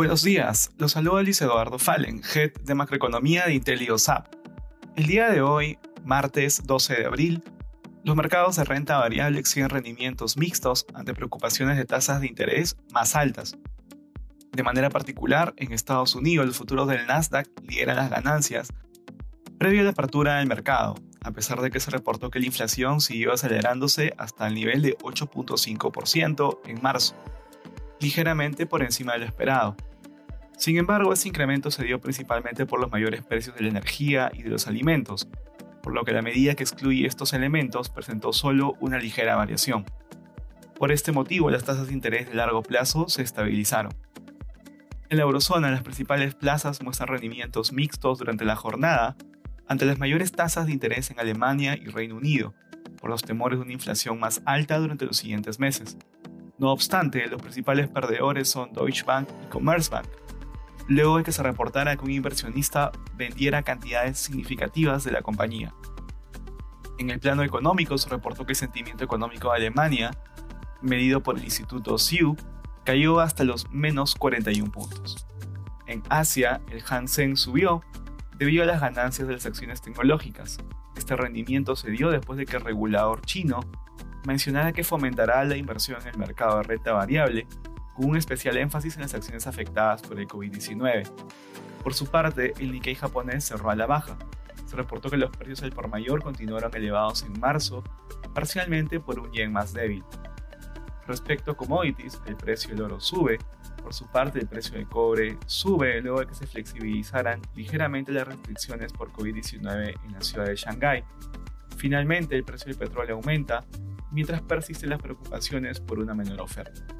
Buenos días, los saluda Luis Eduardo Fallen, Head de Macroeconomía de IntelioSAP. El día de hoy, martes 12 de abril, los mercados de renta variable exigen rendimientos mixtos ante preocupaciones de tasas de interés más altas. De manera particular, en Estados Unidos los futuros del Nasdaq lideran las ganancias previo a la apertura del mercado, a pesar de que se reportó que la inflación siguió acelerándose hasta el nivel de 8.5% en marzo, ligeramente por encima de lo esperado. Sin embargo, ese incremento se dio principalmente por los mayores precios de la energía y de los alimentos, por lo que la medida que excluye estos elementos presentó solo una ligera variación. Por este motivo, las tasas de interés de largo plazo se estabilizaron. En la eurozona, las principales plazas muestran rendimientos mixtos durante la jornada, ante las mayores tasas de interés en Alemania y Reino Unido, por los temores de una inflación más alta durante los siguientes meses. No obstante, los principales perdedores son Deutsche Bank y Commerzbank, luego de que se reportara que un inversionista vendiera cantidades significativas de la compañía. En el plano económico se reportó que el sentimiento económico de Alemania, medido por el Instituto SIU, cayó hasta los menos 41 puntos. En Asia, el Hansen subió debido a las ganancias de las acciones tecnológicas. Este rendimiento se dio después de que el regulador chino mencionara que fomentará la inversión en el mercado de renta variable con un especial énfasis en las acciones afectadas por el COVID-19. Por su parte, el Nikkei japonés cerró a la baja. Se reportó que los precios al por mayor continuaron elevados en marzo, parcialmente por un yen más débil. Respecto a commodities, el precio del oro sube. Por su parte, el precio del cobre sube luego de que se flexibilizaran ligeramente las restricciones por COVID-19 en la ciudad de Shanghái. Finalmente, el precio del petróleo aumenta, mientras persisten las preocupaciones por una menor oferta.